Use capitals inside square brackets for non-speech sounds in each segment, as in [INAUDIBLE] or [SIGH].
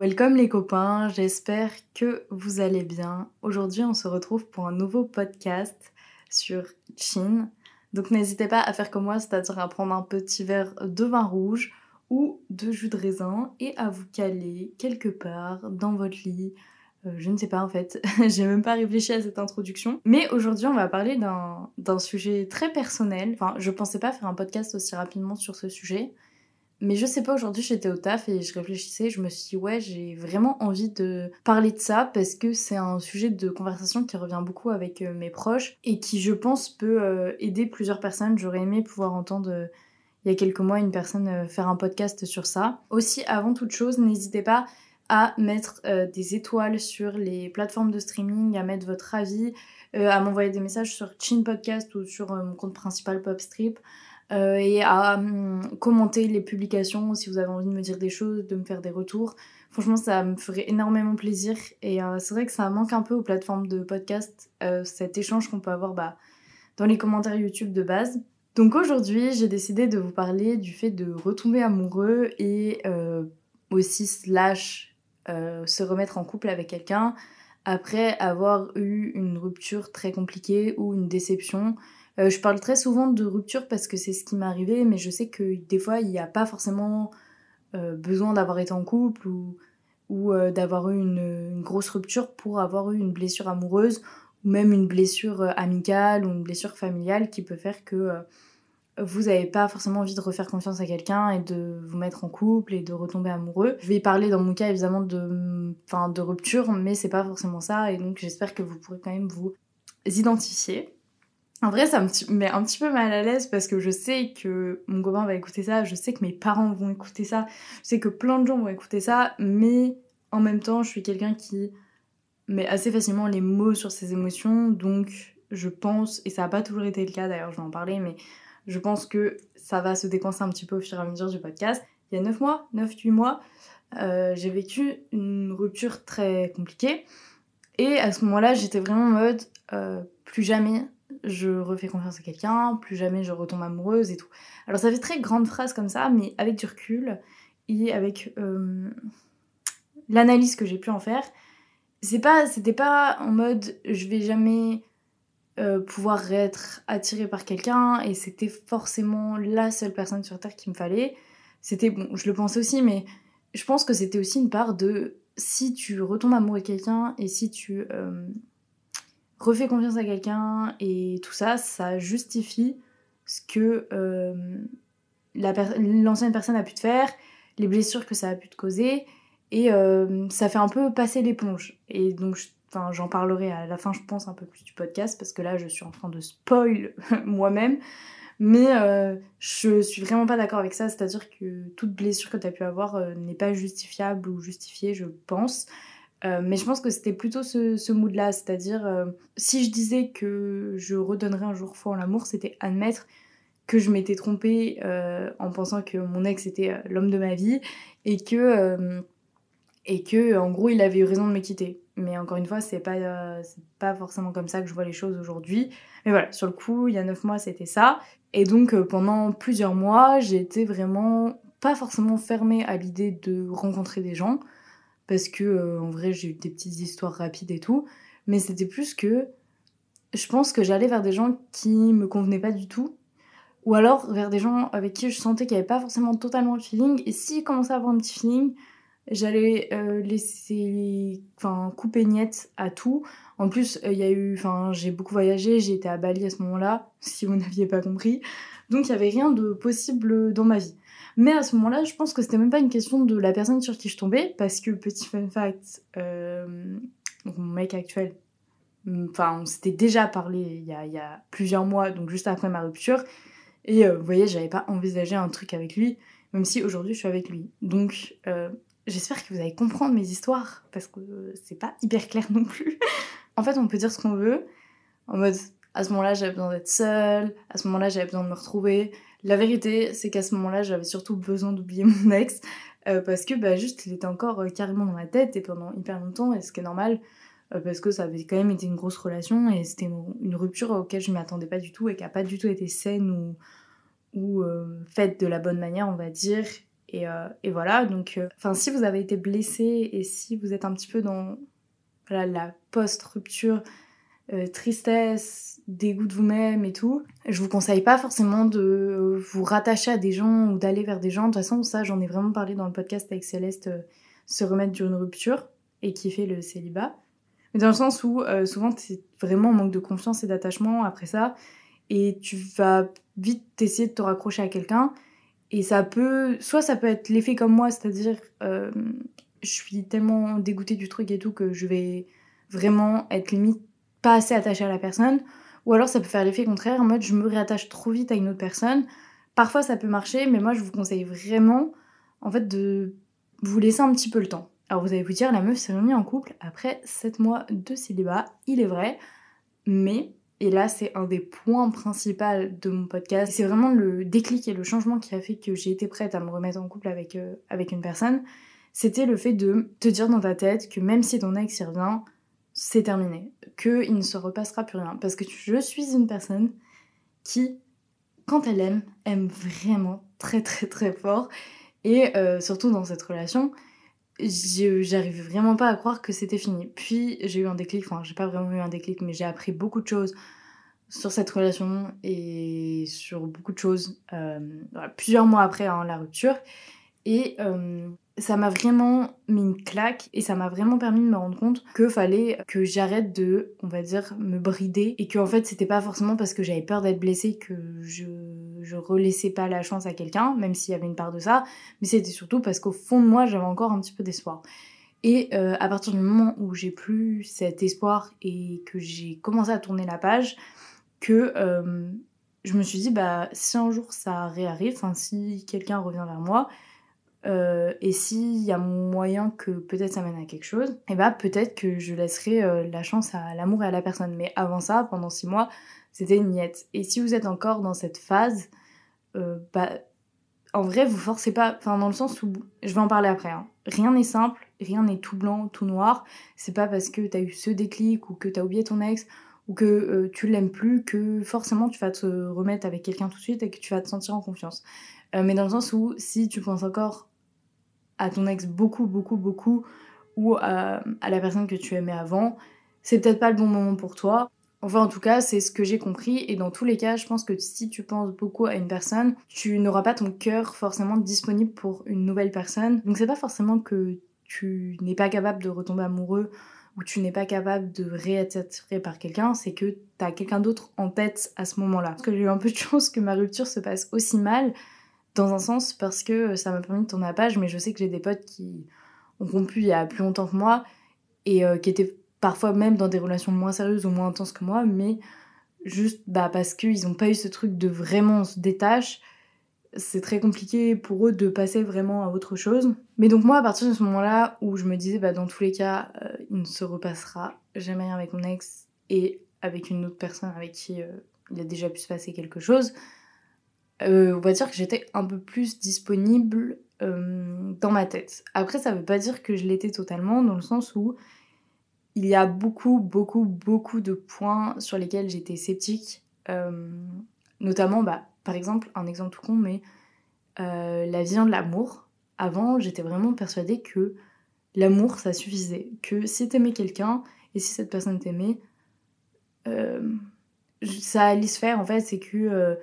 Welcome les copains, j'espère que vous allez bien. Aujourd'hui on se retrouve pour un nouveau podcast sur Chin. Donc n'hésitez pas à faire comme moi, c'est-à-dire à prendre un petit verre de vin rouge ou de jus de raisin et à vous caler quelque part dans votre lit. Euh, je ne sais pas en fait, [LAUGHS] j'ai même pas réfléchi à cette introduction. Mais aujourd'hui on va parler d'un sujet très personnel. Enfin je pensais pas faire un podcast aussi rapidement sur ce sujet. Mais je sais pas, aujourd'hui j'étais au taf et je réfléchissais, je me suis dit ouais j'ai vraiment envie de parler de ça parce que c'est un sujet de conversation qui revient beaucoup avec euh, mes proches et qui je pense peut euh, aider plusieurs personnes. J'aurais aimé pouvoir entendre il y a quelques mois une personne faire un podcast sur ça. Aussi avant toute chose, n'hésitez pas à mettre des étoiles sur les plateformes de streaming, à mettre votre avis, à m'envoyer des messages sur Chin Podcast ou sur mon compte principal Popstrip. Euh, et à hum, commenter les publications si vous avez envie de me dire des choses, de me faire des retours. Franchement, ça me ferait énormément plaisir. Et euh, c'est vrai que ça manque un peu aux plateformes de podcast, euh, cet échange qu'on peut avoir bah, dans les commentaires YouTube de base. Donc aujourd'hui, j'ai décidé de vous parler du fait de retomber amoureux et aussi slash se remettre en couple avec quelqu'un après avoir eu une rupture très compliquée ou une déception. Euh, je parle très souvent de rupture parce que c'est ce qui m'est arrivé, mais je sais que des fois, il n'y a pas forcément euh, besoin d'avoir été en couple ou, euh, d'avoir eu une, grosse rupture pour avoir eu une blessure amoureuse ou même une blessure amicale ou une blessure familiale qui peut faire que vous n'avez pas forcément envie de refaire confiance à quelqu'un et de vous mettre en couple et de retomber amoureux. Je vais parler dans mon cas évidemment de, de rupture, mais c'est pas forcément ça et donc j'espère que vous pourrez quand même vous identifier. En vrai, ça me met un petit peu mal à l'aise parce que je sais que mon copain va écouter ça, je sais que mes parents vont écouter ça, je sais que plein de gens vont écouter ça, mais en même temps, je suis quelqu'un qui met assez facilement les mots sur ses émotions, donc je pense, et ça n'a pas toujours été le cas d'ailleurs, je vais en parler, mais je pense que ça va se décoincer un petit peu au fur et à mesure du podcast. Il y a 9 mois, 9-8 mois, euh, j'ai vécu une rupture très compliquée, et à ce moment-là, j'étais vraiment en mode euh, plus jamais je refais confiance à quelqu'un, plus jamais je retombe amoureuse et tout. Alors ça fait très grande phrase comme ça, mais avec du recul et avec euh, l'analyse que j'ai pu en faire, c'est pas, c'était pas en mode je vais jamais euh, pouvoir être attirée par quelqu'un et c'était forcément la seule personne sur terre qu'il me fallait. C'était bon, je le pensais aussi, mais je pense que c'était aussi une part de si tu retombes amoureux de quelqu'un et si tu euh, refais confiance à quelqu'un et tout ça, ça justifie ce que euh, l'ancienne personne a pu te faire, les blessures que ça a pu te causer, et ça fait un peu passer l'éponge. Et donc, j'en parlerai à la fin, je pense, un peu plus du podcast, parce que là, je suis en train de spoil [LAUGHS] moi-même. Mais euh, je suis vraiment pas d'accord avec ça, c'est-à-dire que toute blessure que tu as pu avoir euh, n'est pas justifiable ou justifiée, je pense. Euh, mais je pense que c'était plutôt ce, ce mood-là, c'est-à-dire si je disais que je redonnerais un jour foi en l'amour, c'était admettre que je m'étais trompée en pensant que mon ex était l'homme de ma vie et que et que en gros il avait eu raison de me quitter. Mais encore une fois, c'est pas c'est pas forcément comme ça que je vois les choses aujourd'hui. Mais voilà, sur le coup, il y a neuf mois, c'était ça. Et donc pendant plusieurs mois, j'ai été vraiment pas forcément fermée à l'idée de rencontrer des gens parce que euh, en vrai j'ai eu des petites histoires rapides et tout, mais c'était plus que je pense que j'allais vers des gens qui me convenaient pas du tout, ou alors vers des gens avec qui je sentais qu'il n'y avait pas forcément totalement le feeling, et s'ils commençaient à avoir un petit feeling, j'allais euh, laisser enfin couper net à tout. En plus euh, il y a eu enfin j'ai beaucoup voyagé j'ai été à Bali à ce moment-là [LAUGHS] si vous n'aviez pas compris. Donc il y avait rien de possible dans ma vie. Mais à ce moment-là, je pense que c'était même pas une question de la personne sur qui je tombais, parce que petit fun fact, euh, mon mec actuel, enfin, on s'était déjà parlé il y, a, plusieurs mois, donc juste après ma rupture, et vous voyez, j'avais pas envisagé un truc avec lui, même si aujourd'hui je suis avec lui. Donc, j'espère que vous allez comprendre mes histoires, parce que c'est pas hyper clair non plus. [LAUGHS] en fait, on peut dire ce qu'on veut, en mode, à ce moment-là, j'avais besoin d'être seule, à ce moment-là, j'avais besoin de me retrouver, la vérité, c'est qu'à ce moment-là, j'avais surtout besoin d'oublier [LAUGHS] mon ex euh, parce que bah, juste, il était encore euh, carrément dans ma tête et pendant hyper longtemps, et ce qui est normal euh, parce que ça avait quand même été une grosse relation et c'était une, rupture auquel je m'attendais pas du tout et qui n'a pas du tout été saine ou, ou faites de la bonne manière, on va dire. Et, et voilà, donc, enfin, si vous avez été blessé et si vous êtes un petit peu dans la post-rupture, tristesse, dégoût de vous-même et tout, je vous conseille pas forcément de vous rattacher à des gens ou d'aller vers des gens. De toute façon, ça, j'en ai vraiment parlé dans le podcast avec Céleste, se remettre d'une rupture et fait le célibat. Mais dans le sens où euh, souvent tu vraiment en manque de confiance et d'attachement après ça, et tu vas vite essayer de te raccrocher à quelqu'un, et ça peut, soit ça peut être l'effet comme moi, c'est-à-dire euh, je suis tellement dégoûtée du truc et tout que je vais vraiment être limite pas assez attachée à la personne, ou alors ça peut faire l'effet contraire, en mode je me réattache trop vite à une autre personne. Parfois ça peut marcher, mais moi je vous conseille vraiment en fait de vous laisser un petit peu le temps. Alors vous allez vous dire, la meuf s'est remise en couple après 7 mois de célibat, il est vrai, mais, et là c'est un des points principaux de mon podcast, c'est vraiment le déclic et le changement qui a fait que j'ai été prête à me remettre en couple avec, euh, une personne, c'était le fait de te dire dans ta tête que même si ton ex y revient, c'est terminé, qu'il ne se repassera plus rien. Parce que je suis une personne qui, quand elle aime, aime vraiment très très très fort. Et euh, surtout dans cette relation, j'arrivais vraiment pas à croire que c'était fini. Puis j'ai eu un déclic, enfin j'ai pas vraiment eu un déclic, mais j'ai appris beaucoup de choses sur cette relation et sur beaucoup de choses euh, plusieurs mois après hein, la rupture. Et euh, ça m'a vraiment mis une claque et ça m'a vraiment permis de me rendre compte que fallait que j'arrête de, on va dire, me brider et que en fait c'était pas forcément parce que j'avais peur d'être blessée que je, je relaissais pas la chance à quelqu'un, même s'il y avait une part de ça, mais c'était surtout parce qu'au fond de moi j'avais encore un petit peu d'espoir. Et euh, à partir du moment où j'ai plus cet espoir et que j'ai commencé à tourner la page, que euh, je me suis dit bah si un jour ça réarrive, enfin si quelqu'un revient vers moi, euh, et s'il y a moyen que peut-être ça mène à quelque chose, et eh bah peut-être que je laisserai euh, la chance à l'amour et à la personne. Mais avant ça, pendant six mois, c'était une niette. Et si vous êtes encore dans cette phase, euh, bah en vrai, vous forcez pas, enfin dans le sens où, je vais en parler après, hein. rien n'est simple, rien n'est tout blanc, tout noir. C'est pas parce que t'as eu ce déclic ou que t'as oublié ton ex ou que tu l'aimes plus que forcément tu vas te remettre avec quelqu'un tout de suite et que tu vas te sentir en confiance. mais dans le sens où si tu penses encore à ton ex beaucoup, beaucoup, beaucoup, ou à, la personne que tu aimais avant, c'est peut-être pas le bon moment pour toi. Enfin, en tout cas, c'est ce que j'ai compris. Et dans tous les cas, je pense que si tu penses beaucoup à une personne, tu n'auras pas ton cœur forcément disponible pour une nouvelle personne. Donc, c'est pas forcément que tu n'es pas capable de retomber amoureux ou tu n'es pas capable de réêtre attiré par quelqu'un, c'est que tu as quelqu'un d'autre en tête à ce moment-là. Parce que j'ai eu un peu de [LAUGHS] chance que ma rupture se passe aussi mal, dans un sens parce que ça m'a permis de tourner la page, mais je sais que j'ai des potes qui ont rompu il y a plus longtemps que moi et euh, qui étaient parfois même dans des relations moins sérieuses ou moins intenses que moi, mais juste bah, parce qu'ils n'ont pas eu ce truc de vraiment se détache, c'est très compliqué pour eux de passer vraiment à autre chose. Mais donc moi, à partir de ce moment-là où je me disais, bah, dans tous les cas, euh, il ne se repassera jamais rien avec mon ex et avec une autre personne avec qui euh, il a déjà pu se passer quelque chose, euh, on va dire que j'étais un peu plus disponible euh, dans ma tête. Après, ça veut pas dire que je l'étais totalement, dans le sens où il y a beaucoup, beaucoup, beaucoup de points sur lesquels j'étais sceptique. Euh, notamment, bah, par exemple, un exemple tout con, mais la vision de l'amour. Avant, j'étais vraiment persuadée que l'amour, ça suffisait. Que si t'aimais quelqu'un, et si cette personne t'aimait, ça allait se faire, en fait, c'est que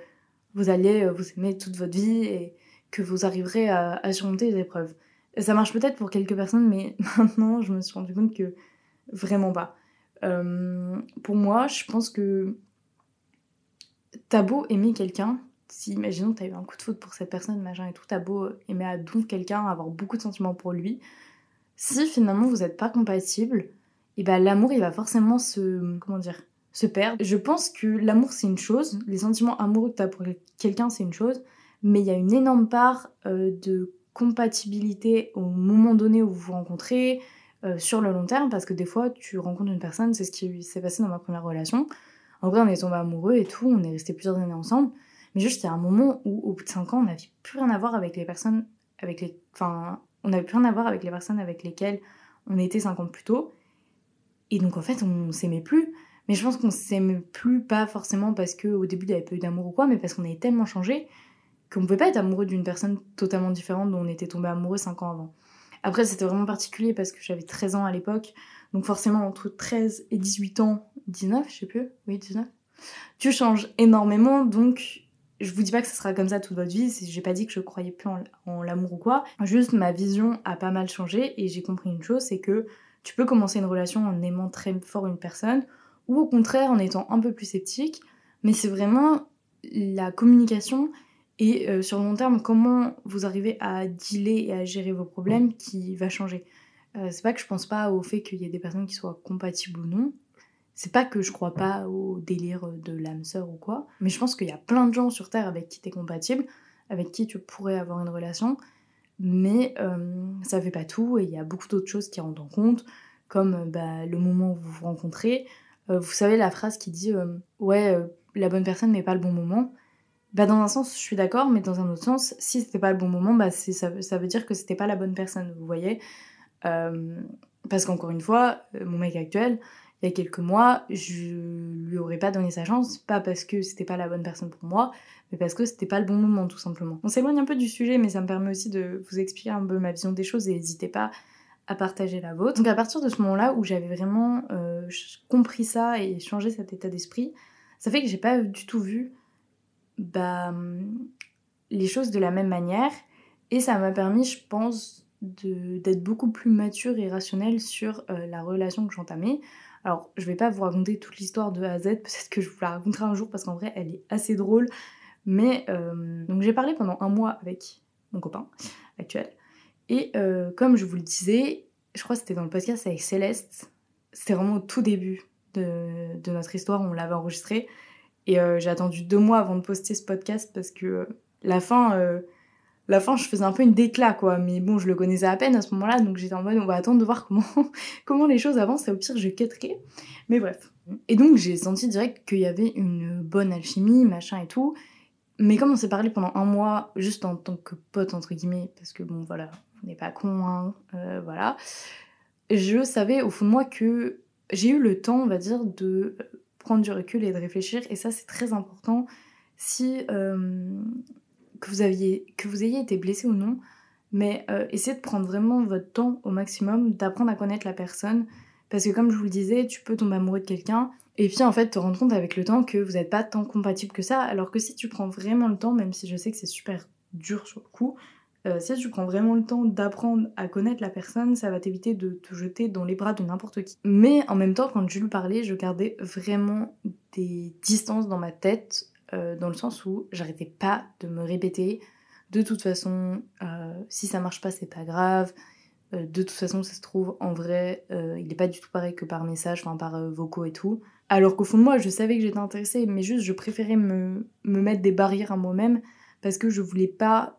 vous allez euh, vous aimer toute votre vie et que vous arriverez à, surmonter les épreuves. Ça marche peut-être pour quelques personnes, mais [LAUGHS] maintenant je me suis rendu compte que vraiment pas. Euh, pour moi, je pense que t'as beau aimer quelqu'un, si imaginons que t'as eu un coup de foot pour cette personne, machin et tout, t'as beau aimer à donf quelqu'un, avoir beaucoup de sentiments pour lui, si finalement vous n'êtes pas compatible, et ben l'amour il va forcément se. comment dire se. Je pense que l'amour c'est une chose, les sentiments amoureux que tu as pour quelqu'un c'est une chose, mais il y a une énorme part euh, de compatibilité au moment donné où vous vous rencontrez, euh, sur le long terme, parce que des fois tu rencontres une personne, c'est ce qui s'est passé dans ma première relation. En vrai, on est tombé amoureux et tout, on est resté plusieurs années ensemble, mais juste a un moment où au bout de 5 ans, on n'avait plus rien à voir avec les personnes avec les. Enfin, on n'avait plus rien à voir avec les personnes avec lesquelles on était 5 ans plus tôt. Et donc en fait, on s'aimait plus. Mais je pense qu'on s'aime plus, pas forcément parce qu'au début il n'y avait pas eu d'amour ou quoi, mais parce qu'on avait tellement changé qu'on pouvait pas être amoureux d'une personne totalement différente dont on était tombé amoureux 5 ans avant. Après, c'était vraiment particulier parce que j'avais 13 ans à l'époque, donc forcément entre 13 et 18 ans, 19, je sais plus, oui, 19, tu changes énormément, donc je vous dis pas que ce sera comme ça toute votre vie, j'ai pas dit que je croyais plus en, l'amour ou quoi, juste ma vision a pas mal changé et j'ai compris une chose, c'est que tu peux commencer une relation en aimant très fort une personne, ou au contraire en étant un peu plus sceptique, mais c'est vraiment la communication et euh, sur le long terme comment vous arrivez à dealer et à gérer vos problèmes qui va changer. Euh, c'est pas que je pense pas au fait qu'il y ait des personnes qui soient compatibles ou non, c'est pas que je crois pas au délire de l'âme sœur ou quoi, mais je pense qu'il y a plein de gens sur Terre avec qui t'es compatible, avec qui tu pourrais avoir une relation, mais euh, ça fait pas tout et il y a beaucoup d'autres choses qui rentrent en compte, comme bah, le moment où vous vous rencontrez. Euh, vous savez la phrase qui dit ouais la bonne personne mais pas le bon moment. Bah dans un sens je suis d'accord, mais dans un autre sens si c'était pas le bon moment, bah ça, ça veut dire que c'était pas la bonne personne, vous voyez. parce qu'encore une fois, mon mec actuel, il y a quelques mois, je lui aurais pas donné sa chance, pas parce que c'était pas la bonne personne pour moi, mais parce que c'était pas le bon moment tout simplement. On s'éloigne un peu du sujet, mais ça me permet aussi de vous expliquer un peu ma vision des choses et n'hésitez pas à partager la vôtre. Donc à partir de ce moment-là où j'avais vraiment euh, compris ça et changé cet état d'esprit, ça fait que j'ai pas du tout vu bah, les choses de la même manière et ça m'a permis, je pense, d'être beaucoup plus mature et rationnelle sur euh, la relation que j'entamais. Alors, je vais pas vous raconter toute l'histoire de A à Z, [LAUGHS] peut-être que je vous la raconterai un jour parce qu'en vrai, elle est assez drôle. Mais euh, donc j'ai parlé pendant un mois avec mon copain actuel. Et euh, comme je vous le disais, je crois que c'était dans le podcast avec Céleste. C'était vraiment au tout début de, notre histoire, on l'avait enregistré. Et euh, j'ai attendu deux mois avant de poster ce podcast parce que la fin, la fin, je faisais un peu une déclat, quoi. Mais bon, je le connaissais à peine à ce moment-là, donc j'étais en mode, on va attendre de voir comment, [LAUGHS] comment les choses avancent, et au pire, je quitterai. Mais bref. Et donc, j'ai senti direct qu'il y avait une bonne alchimie, machin et tout. Mais comme on s'est parlé pendant un mois, juste en tant que pote, entre guillemets, parce que bon, voilà, n'est pas con, hein, euh, voilà. Je savais au fond de moi que j'ai eu le temps, on va dire, de prendre du recul et de réfléchir, et ça, c'est très important. Si. Euh, que vous, aviez, ayez été blessé ou non, mais euh, essayez de prendre vraiment votre temps au maximum, d'apprendre à connaître la personne, parce que comme je vous le disais, tu peux tomber amoureux de quelqu'un, et puis en fait te rendre compte avec le temps que vous n'êtes pas tant compatible que ça, alors que si tu prends vraiment le temps, même si je sais que c'est super dur sur le coup, euh, si tu prends vraiment le temps d'apprendre à connaître la personne, ça va t'éviter de te jeter dans les bras de n'importe qui. Mais en même temps, quand je lui parlais, je gardais vraiment des distances dans ma tête euh, dans le sens où j'arrêtais pas de me répéter de toute façon, euh, si ça marche pas, c'est pas grave. De toute façon, ça se trouve, en vrai, il est pas du tout pareil que par message, enfin par vocaux et tout. Alors qu'au fond de moi, je savais que j'étais intéressée, mais juste je préférais me, me mettre des barrières à moi-même parce que je voulais pas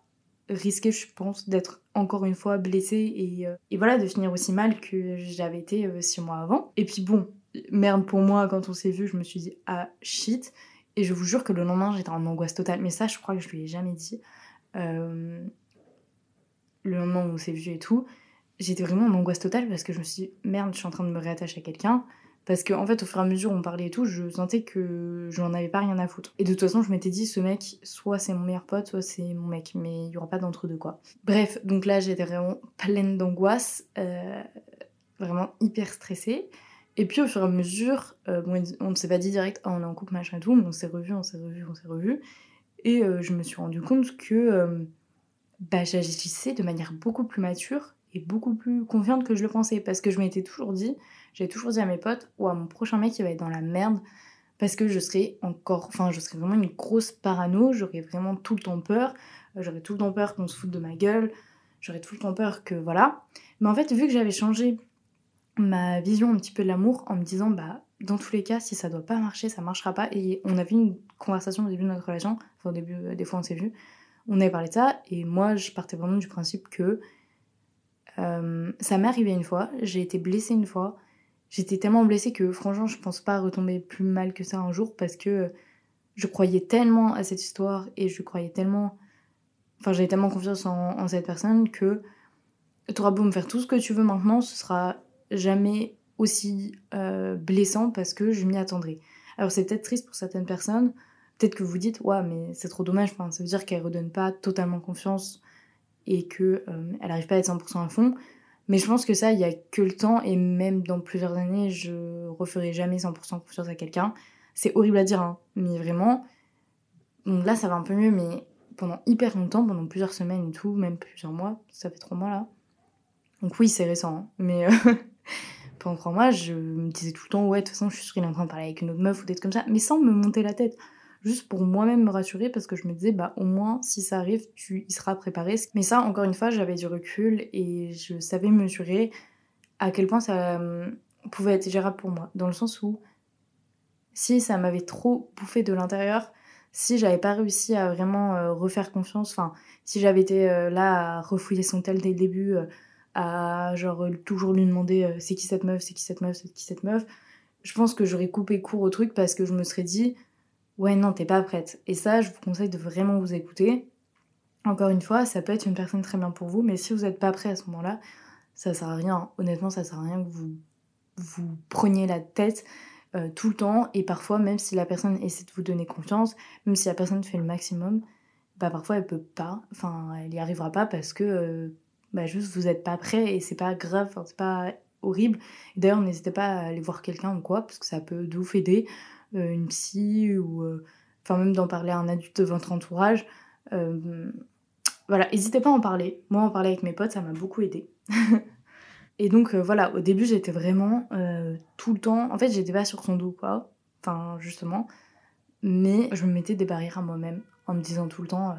risquer, je pense, d'être encore une fois blessée et, et, voilà, de finir aussi mal que j'avais été six mois avant. Et puis bon, merde pour moi, quand on s'est vu, je me suis dit, ah shit. Et je vous jure que le lendemain, j'étais en angoisse totale. Mais ça, je crois que je lui ai jamais dit. Euh, le lendemain où on s'est vu et tout, j'étais vraiment en angoisse totale parce que je me suis dit, merde, je suis en train de me réattacher à quelqu'un. Parce qu'en en fait, au fur et à mesure on parlait et tout, je sentais que je n'en avais pas rien à foutre. Et de toute façon, je m'étais dit, ce mec, soit c'est mon meilleur pote, soit c'est mon mec, mais il n'y aura pas d'entre-deux quoi. Bref, donc là, j'étais vraiment pleine d'angoisse, euh, vraiment hyper stressée. Et puis au fur et à mesure, euh, on ne s'est pas dit direct, oh, on est en couple, machin et tout, mais on s'est revu, on s'est revu, on s'est revu. Et euh, je me suis rendu compte que bah, j'agissais de manière beaucoup plus mature et beaucoup plus confiante que je le pensais. Parce que je m'étais toujours dit, j'avais toujours dit à mes potes, ou à mon prochain mec, il va être dans la merde. Parce que je serais encore, enfin, je serais vraiment une grosse parano, j'aurais vraiment tout le temps peur, j'aurais tout le temps peur qu'on se foute de ma gueule, j'aurais tout le temps peur que voilà. Mais en fait, vu que j'avais changé ma vision un petit peu de l'amour en me disant bah dans tous les cas si ça doit pas marcher ça marchera pas et on a vu une conversation au début de notre relation enfin au début euh, des fois on s'est vu on avait parlé de ça et moi je partais vraiment du principe que euh, ça m'est arrivé une fois j'ai été blessée une fois j'étais tellement blessée que franchement je pense pas retomber plus mal que ça un jour parce que je croyais tellement à cette histoire et je croyais tellement enfin j'avais tellement confiance en, cette personne que tu auras beau me faire tout ce que tu veux maintenant ce sera jamais aussi euh, blessant parce que je m'y attendrai. Alors c'est peut-être triste pour certaines personnes, peut-être que vous dites, ouais, mais c'est trop dommage, ça veut dire qu'elle redonne pas totalement confiance et que euh, elle arrive pas à être 100% à fond. Mais je pense que ça, il y a que le temps, et même dans plusieurs années, je referai jamais 100% confiance à quelqu'un. C'est horrible à dire, hein, mais vraiment. Donc là, ça va un peu mieux, mais pendant hyper longtemps, pendant plusieurs semaines et tout, même plusieurs mois, ça fait trois mois là. Donc oui, c'est récent, hein, mais euh, [LAUGHS] pendant trois mois, je me disais tout le temps, ouais, de toute façon, je suis sûre qu'il est en train de parler avec une autre meuf ou des comme ça, mais sans me monter la tête juste pour moi-même me rassurer parce que je me disais bah au moins si ça arrive tu y seras préparé. Mais ça encore une fois j'avais du recul et je savais mesurer à quel point ça euh, pouvait être gérable pour moi. Dans le sens où si ça m'avait trop bouffé de l'intérieur si j'avais pas réussi à vraiment euh, refaire confiance enfin si j'avais été euh, là à refouiller son tel dès le début à genre toujours lui demander c'est qui cette meuf c'est qui cette meuf c'est qui cette meuf je pense que j'aurais coupé court au truc parce que je me serais dit ouais non t'es pas prête. Et ça je vous conseille de vraiment vous écouter. Encore une fois, ça peut être une personne très bien pour vous, mais si vous n'êtes pas prêt à ce moment-là, ça sert à rien. Honnêtement, ça sert à rien que vous vous preniez la tête euh, tout le temps. Et parfois, même si la personne essaie de vous donner confiance, même si la personne fait le maximum, bah parfois elle peut pas. Enfin, elle y arrivera pas parce que euh, bah juste vous êtes pas prêt et c'est pas grave, c'est pas horrible. D'ailleurs, n'hésitez pas à aller voir quelqu'un ou quoi, parce que ça peut de vous aider. Euh, une psy ou euh, enfin même d'en parler à un adulte de votre entourage. Euh, voilà, n'hésitez pas à en parler. Moi, en parler avec mes potes, ça m'a beaucoup aidé. [LAUGHS] Et donc voilà, au début j'étais vraiment tout le temps. En fait, j'étais pas sur son dos, quoi. Enfin, justement. Mais je me mettais des barrières à moi-même en me disant tout le temps,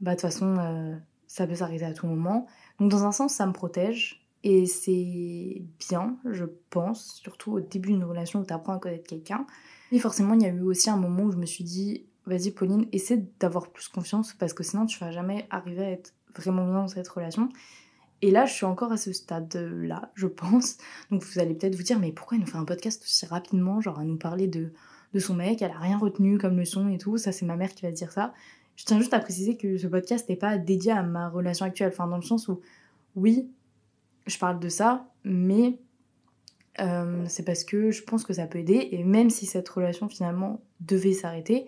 bah de toute façon, ça peut s'arrêter à tout moment. Donc dans un sens, ça me protège. Et c'est bien, je pense, surtout au début d'une relation où tu apprends à connaître quelqu'un. Et forcément, il y a eu aussi un moment où je me suis dit, vas-y Pauline, essaie d'avoir plus confiance parce que sinon tu vas jamais arriver à être vraiment bien dans cette relation. Et là, je suis encore à ce stade-là, je pense. Donc vous allez peut-être vous dire, mais pourquoi elle nous fait un podcast aussi rapidement, genre à nous parler de, de son mec, elle a rien retenu comme leçon et tout. Ça, c'est ma mère qui va dire ça. Je tiens juste à préciser que ce podcast n'est pas dédié à ma relation actuelle. Enfin, dans le sens où, oui, je parle de ça, mais euh, c'est parce que je pense que ça peut aider. Et même si cette relation finalement devait s'arrêter,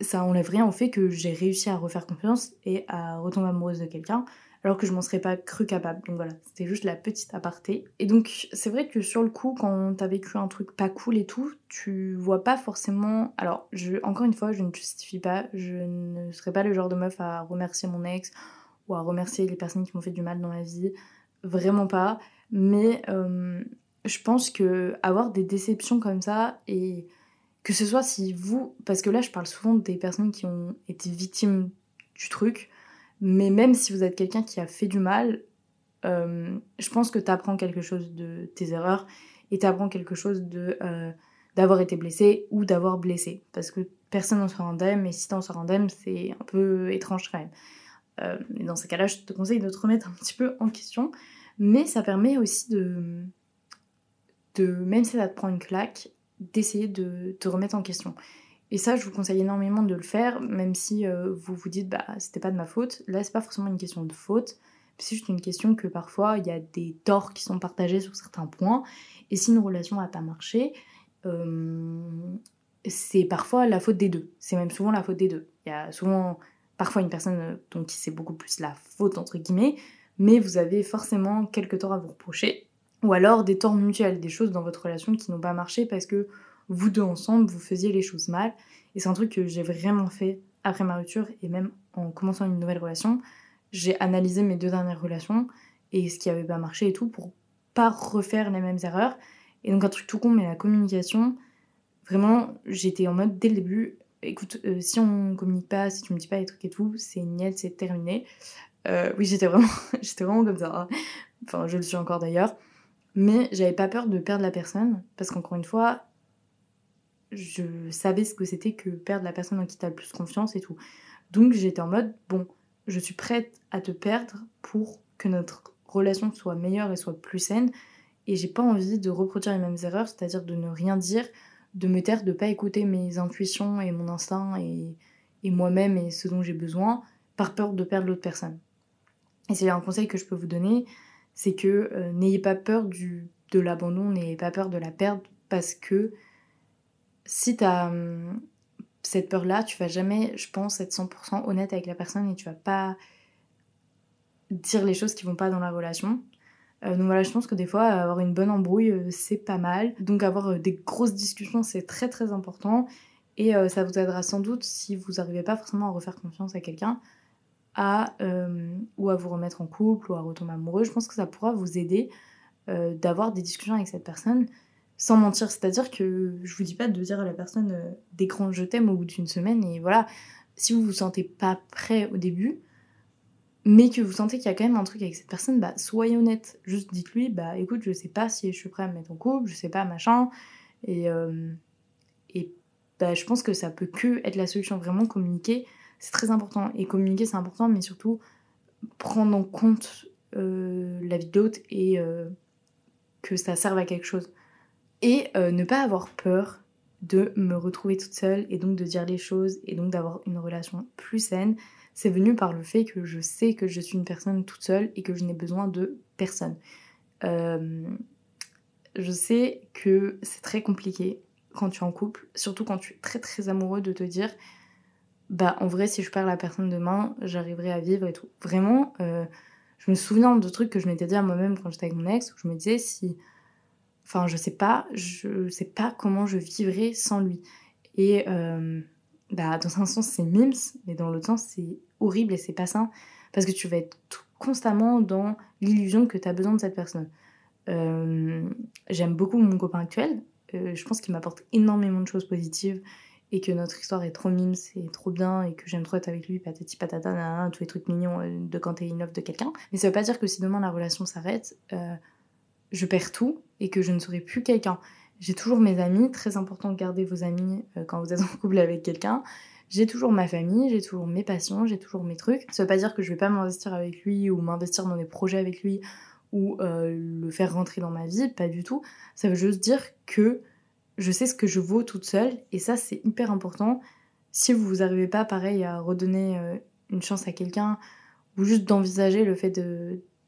ça enlève rien au fait que j'ai réussi à refaire confiance et à retomber amoureuse de quelqu'un alors que je m'en serais pas cru capable. Donc voilà, c'était juste la petite aparté. Et donc c'est vrai que sur le coup, quand t'as vécu un truc pas cool et tout, tu vois pas forcément. Alors, je, encore une fois, je ne justifie pas, je ne serais pas le genre de meuf à remercier mon ex ou à remercier les personnes qui m'ont fait du mal dans ma vie. Vraiment pas. Mais euh, je pense que avoir des déceptions comme ça et que ce soit si vous parce que là je parle souvent des personnes qui ont été victimes du truc mais même si vous êtes quelqu'un qui a fait du mal euh, je pense que tu apprends quelque chose de tes erreurs et tu apprends quelque chose de euh, d'avoir été blessé ou d'avoir blessé parce que personne n'en sort indemne et si t'en sors indemne c'est un peu étrange quand même euh, dans ces cas-là je te conseille de te remettre un petit peu en question mais ça permet aussi de même si ça te prend une claque, d'essayer de te remettre en question. Et ça, je vous conseille énormément de le faire, même si euh, vous vous dites, bah, c'était pas de ma faute. Là, c'est pas forcément une question de faute, c'est juste une question que parfois, il y a des torts qui sont partagés sur certains points. Et si une relation n'a pas marché, euh, c'est parfois la faute des deux. C'est même souvent la faute des deux. Il y a souvent, parfois, une personne dont qui c'est beaucoup plus la faute, entre guillemets, mais vous avez forcément quelques torts à vous reprocher. Ou alors des torts mutuels, des choses dans votre relation qui n'ont pas marché parce que vous deux ensemble, vous faisiez les choses mal. Et c'est un truc que j'ai vraiment fait après ma rupture et même en commençant une nouvelle relation. J'ai analysé mes deux dernières relations et ce qui avait pas marché et tout pour pas refaire les mêmes erreurs. Et donc un truc tout con, mais la communication, vraiment, j'étais en mode dès le début, écoute, euh, si on communique pas, si tu me dis pas les trucs et tout, c'est niette, c'est terminé. Euh, oui, j'étais vraiment, [LAUGHS] j'étais vraiment comme ça. Hein. Enfin, je le suis encore d'ailleurs. Mais j'avais pas peur de perdre la personne, parce qu'encore une fois, je savais ce que c'était que perdre la personne en qui t'as le plus confiance et tout. Donc j'étais en mode, bon, je suis prête à te perdre pour que notre relation soit meilleure et soit plus saine. Et j'ai pas envie de reproduire les mêmes erreurs, c'est-à-dire de ne rien dire, de me taire, de pas écouter mes intuitions et mon instinct et, et moi-même et ce dont j'ai besoin, par peur de perdre l'autre personne. Et c'est un conseil que je peux vous donner, c'est que euh, n'ayez pas peur du, de l'abandon, n'ayez pas peur de la perte, parce que si, cette peur-là, tu vas jamais, je pense, être 100% honnête avec la personne et tu vas pas dire les choses qui vont pas dans la relation. Euh, donc voilà, je pense que des fois, avoir une bonne embrouille, euh, c'est pas mal. Donc avoir euh, des grosses discussions, c'est très très important. Et ça vous aidera sans doute, si vous n'arrivez pas forcément à refaire confiance à quelqu'un, à, ou à vous remettre en couple, ou à retomber amoureux. Je pense que ça pourra vous aider d'avoir des discussions avec cette personne sans mentir. C'est-à-dire que je vous dis pas de dire à la personne des grands je t'aime au bout d'une semaine. Et voilà, si vous vous sentez pas prêt au début, mais que vous sentez qu'il y a quand même un truc avec cette personne, bah soyez honnête. Juste dites-lui, bah écoute, je sais pas si je suis prêt à me mettre en couple, je sais pas, machin. Et, euh, et bah, je pense que ça peut que être la solution. Vraiment communiquer, c'est très important. Et communiquer, c'est important, mais surtout prendre en compte euh, la vie de l'autre et euh, que ça serve à quelque chose. Et ne pas avoir peur de me retrouver toute seule et donc de dire les choses et donc d'avoir une relation plus saine c'est venu par le fait que je sais que je suis une personne toute seule et que je n'ai besoin de personne. Euh, je sais que c'est très compliqué quand tu es en couple, surtout quand tu es très très amoureux de te dire bah en vrai si je perds la personne demain j'arriverai à vivre et tout. Vraiment, euh, je me souviens de trucs que je m'étais dit à moi-même quand j'étais avec mon ex où je me disais si, enfin je sais pas, je sais pas comment je vivrais sans lui. Et euh, bah, dans un sens c'est mimes, mais dans l'autre sens c'est horrible et c'est pas sain parce que tu vas être constamment dans l'illusion que tu as besoin de cette personne. Euh, j'aime beaucoup mon copain actuel, euh, je pense qu'il m'apporte énormément de choses positives et que notre histoire est trop mime, c'est trop bien et que j'aime trop être avec lui, patati patata, tous les trucs mignons euh, de quand t'es in love de quelqu'un. Mais ça veut pas dire que si demain la relation s'arrête, je perds tout et que je ne serai plus quelqu'un. J'ai toujours mes amis, très important de garder vos amis quand vous êtes en couple avec quelqu'un. J'ai toujours ma famille, j'ai toujours mes passions, j'ai toujours mes trucs. Ça veut pas dire que je vais pas m'investir avec lui ou m'investir dans des projets avec lui ou euh, le faire rentrer dans ma vie, pas du tout. Ça veut juste dire que je sais ce que je vaux toute seule et ça c'est hyper important. Si vous n'arrivez pas pareil à redonner euh, une chance à quelqu'un ou juste d'envisager le fait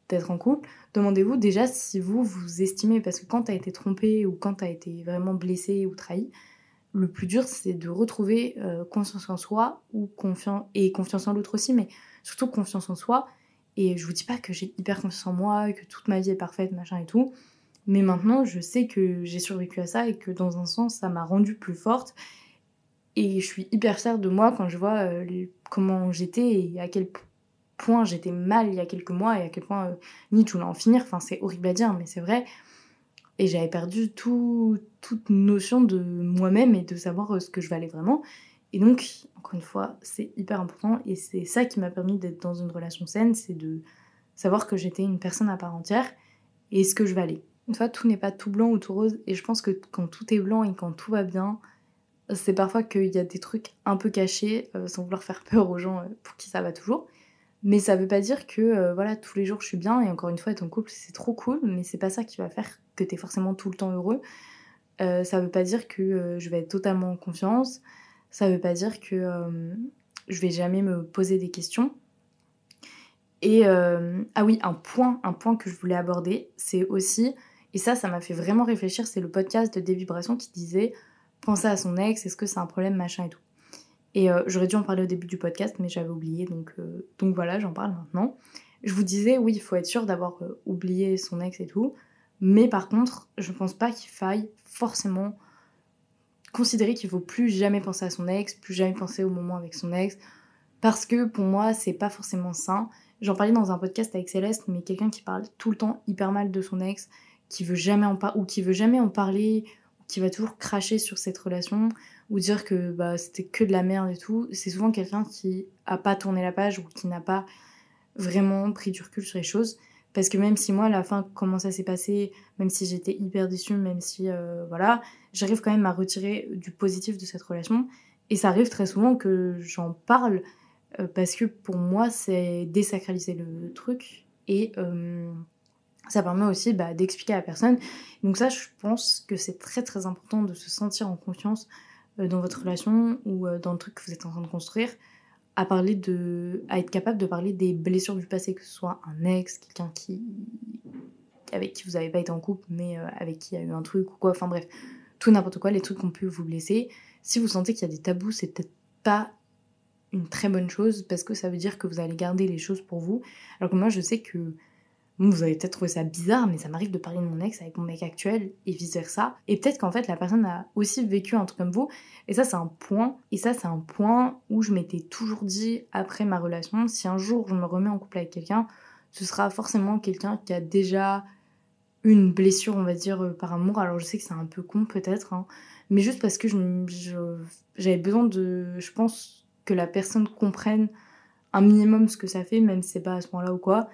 d'être en couple, demandez-vous déjà si vous vous estimez parce que quand tu as été trompé ou quand tu as été vraiment blessé ou trahi, le plus dur, c'est de retrouver euh, confiance en soi ou confiance et confiance en l'autre aussi, mais surtout confiance en soi. Et je vous dis pas que j'ai hyper confiance en moi, que toute ma vie est parfaite, machin et tout. Mais maintenant, je sais que j'ai survécu à ça et que dans un sens, ça m'a rendue plus forte. Et je suis hyper fière de moi quand je vois euh, comment j'étais et à quel point j'étais mal il y a quelques mois et à quel point euh, Nietzsche voulait en finir. Enfin, c'est horrible à dire, mais c'est vrai. Et j'avais perdu tout, toute notion de moi-même et de savoir euh, ce que je valais vraiment. Et donc, encore une fois, c'est hyper important. Et c'est ça qui m'a permis d'être dans une relation saine, c'est de savoir que j'étais une personne à part entière et ce que je valais. Une fois, tout n'est pas tout blanc ou tout rose. Et je pense que quand tout est blanc et quand tout va bien, c'est parfois qu'il y a des trucs un peu cachés, euh, sans vouloir faire peur aux gens euh, pour qui ça va toujours. Mais ça veut pas dire que euh, voilà tous les jours je suis bien et encore une fois être en couple c'est trop cool, mais c'est pas ça qui va faire que t'es forcément tout le temps heureux. Euh, ça veut pas dire que euh, je vais être totalement en confiance. Ça veut pas dire que je vais jamais me poser des questions. Et ah oui, un point, un point que je voulais aborder, c'est aussi et ça, ça m'a fait vraiment réfléchir. C'est le podcast de Dévibration qui disait penser à son ex, est-ce que c'est un problème machin et tout? Et euh, j'aurais dû en parler au début du podcast, mais j'avais oublié, donc, euh, donc voilà, j'en parle maintenant. Je vous disais, oui, il faut être sûr d'avoir euh, oublié son ex et tout, mais par contre, je pense pas qu'il faille forcément considérer qu'il faut plus jamais penser à son ex, plus jamais penser au moment avec son ex, parce que pour moi, c'est pas forcément sain. J'en parlais dans un podcast avec Céleste, mais quelqu'un qui parle tout le temps hyper mal de son ex, qui veut jamais en parler, ou qui veut jamais en parler, qui va toujours cracher sur cette relation, ou dire que bah, c'était que de la merde et tout, c'est souvent quelqu'un qui a pas tourné la page ou qui n'a pas vraiment pris du recul sur les choses. Parce que même si moi, à la fin, comment ça s'est passé, même si j'étais hyper déçue, même si, euh, voilà, j'arrive quand même à retirer du positif de cette relation. Et ça arrive très souvent que j'en parle euh, parce que pour moi, c'est désacraliser le truc. Et euh, ça permet aussi bah, d'expliquer à la personne. Donc ça, je pense que c'est très très important de se sentir en confiance euh, dans votre relation ou euh, dans le truc que vous êtes en train de construire, à parler de, à être capable de parler des blessures du passé, que ce soit un ex, quelqu'un qui avec qui vous n'avez pas été en couple, mais euh, avec qui il y a eu un truc ou quoi. Enfin bref, tout n'importe quoi, les trucs qu'on peut vous blesser. Si vous sentez qu'il y a des tabous, c'est peut-être pas une très bonne chose parce que ça veut dire que vous allez garder les choses pour vous. Alors que moi, je sais que vous avez peut-être trouvé ça bizarre, mais ça m'arrive de parler de mon ex avec mon mec actuel et vice versa. Et peut-être qu'en fait, la personne a aussi vécu un truc comme vous. Et ça, c'est un point. Et ça, c'est un point où je m'étais toujours dit après ma relation, si un jour je me remets en couple avec quelqu'un, ce sera forcément quelqu'un qui a déjà une blessure, on va dire, euh, par amour. Alors je sais que c'est un peu con peut-être, hein, mais juste parce que j'avais besoin de, je pense, que la personne comprenne un minimum ce que ça fait, même si c'est pas à ce moment-là ou quoi.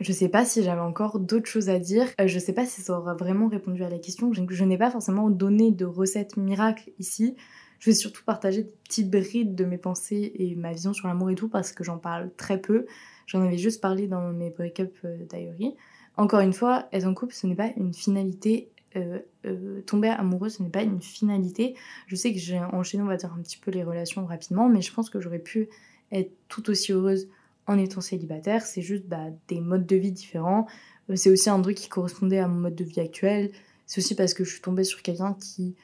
Je sais pas si j'avais encore d'autres choses à dire. Euh, je sais pas si ça aura vraiment répondu à la question. Je, n'ai pas forcément donné de recette miracle ici. Je vais surtout partager des petits brides de mes pensées et ma vision sur l'amour et tout parce que j'en parle très peu. J'en avais juste parlé dans mes break-up euh, diary. Encore une fois, être en couple, ce n'est pas une finalité. Euh, euh, tomber amoureux, ce n'est pas une finalité. Je sais que j'ai enchaîné, on va dire, un petit peu les relations rapidement, mais je pense que j'aurais pu être tout aussi heureuse en étant célibataire. C'est juste bah, des modes de vie différents. Euh, c'est aussi un truc qui correspondait à mon mode de vie actuel. C'est aussi parce que je suis tombée sur quelqu'un qui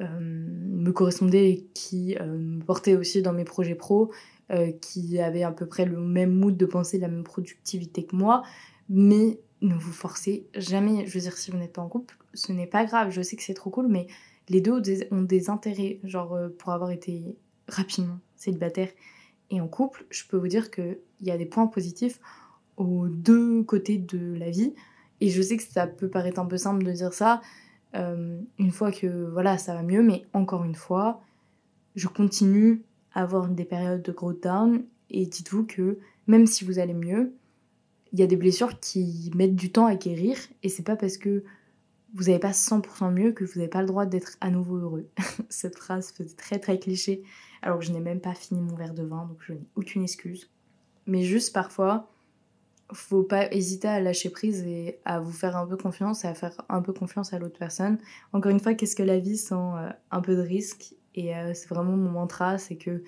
me correspondait et qui me portait aussi dans mes projets pro, qui avait à peu près le même mood de penser, la même productivité que moi. Mais ne vous forcez jamais. Je veux dire, si vous n'êtes pas en couple, ce n'est pas grave. Je sais que c'est trop cool, mais les deux ont des, intérêts. Genre, euh, pour avoir été rapidement célibataire et en couple, je peux vous dire qu'il y a des points positifs aux deux côtés de la vie. Et je sais que ça peut paraître un peu simple de dire ça euh, une fois que voilà, ça va mieux, mais encore une fois, je continue à avoir des périodes de growth down. Et dites-vous que même si vous allez mieux, il y a des blessures qui mettent du temps à guérir et c'est pas parce que vous n'avez pas 100% mieux que vous n'avez pas le droit d'être à nouveau heureux. [LAUGHS] Cette phrase fait très très cliché alors que je n'ai même pas fini mon verre de vin donc je n'ai aucune excuse. Mais juste parfois, faut pas hésiter à lâcher prise et à vous faire un peu confiance et à faire un peu confiance à l'autre personne. Encore une fois, qu'est-ce que la vie sans euh, un peu de risque? Et euh, c'est vraiment mon mantra, c'est que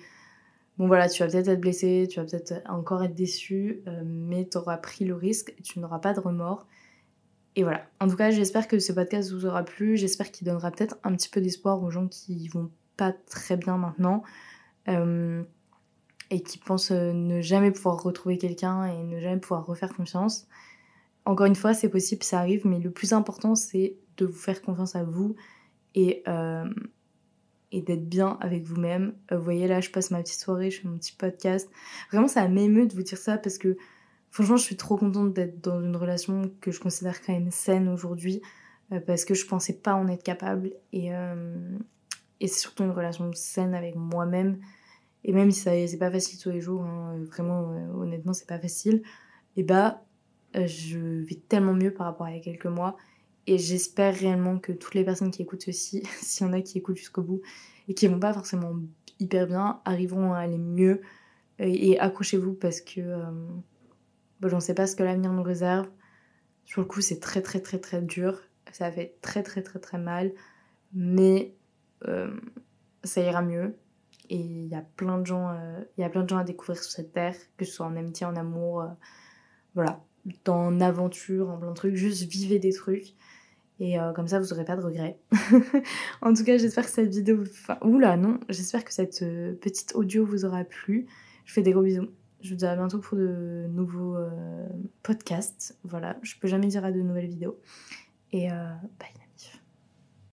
Bon voilà, tu vas peut-être être blessé, tu vas peut-être encore être déçu, euh, mais tu auras pris le risque, tu n'auras pas de remords. Et voilà. En tout cas, j'espère que ce podcast vous aura plu, j'espère qu'il donnera peut-être un petit peu d'espoir aux gens qui vont pas très bien maintenant euh, et qui pensent euh, ne jamais pouvoir retrouver quelqu'un et ne jamais pouvoir refaire confiance. Encore une fois, c'est possible, ça arrive, mais le plus important, c'est de vous faire confiance à vous et et d'être bien avec vous-même. Euh, vous voyez, là, je passe ma petite soirée, je fais mon petit podcast. Vraiment, ça m'émeut de vous dire ça parce que franchement, je suis trop contente d'être dans une relation que je considère quand même saine aujourd'hui euh, parce que je pensais pas en être capable et, euh, et c'est surtout une relation saine avec moi-même. Et même si c'est pas facile tous les jours, hein, vraiment, honnêtement, c'est pas facile, et bah, je vais tellement mieux par rapport à il y a quelques mois. Et j'espère réellement que toutes les personnes qui écoutent ceci, [LAUGHS] s'il y en a qui écoutent jusqu'au bout et qui vont pas forcément hyper bien, arriveront à aller mieux. Et, accrochez-vous parce que euh, bon, j'en sais pas ce que l'avenir nous réserve. Sur le coup, c'est très très très très dur. Ça fait très très très très mal. Mais euh, ça ira mieux. Et il y a plein de gens, euh, il y a plein de gens à découvrir sur cette terre, que ce soit en amitié, en amour, voilà, dans aventure, en plein de trucs. Juste vivez des trucs. Et euh, comme ça, vous n'aurez pas de regrets. [LAUGHS] en tout cas, j'espère que cette vidéo... Oula, non. J'espère que cette euh, petite audio vous aura plu. Je fais des gros bisous. Je vous dis à bientôt pour de nouveaux euh, podcasts. Voilà, je peux jamais dire à de nouvelles vidéos. Et bye.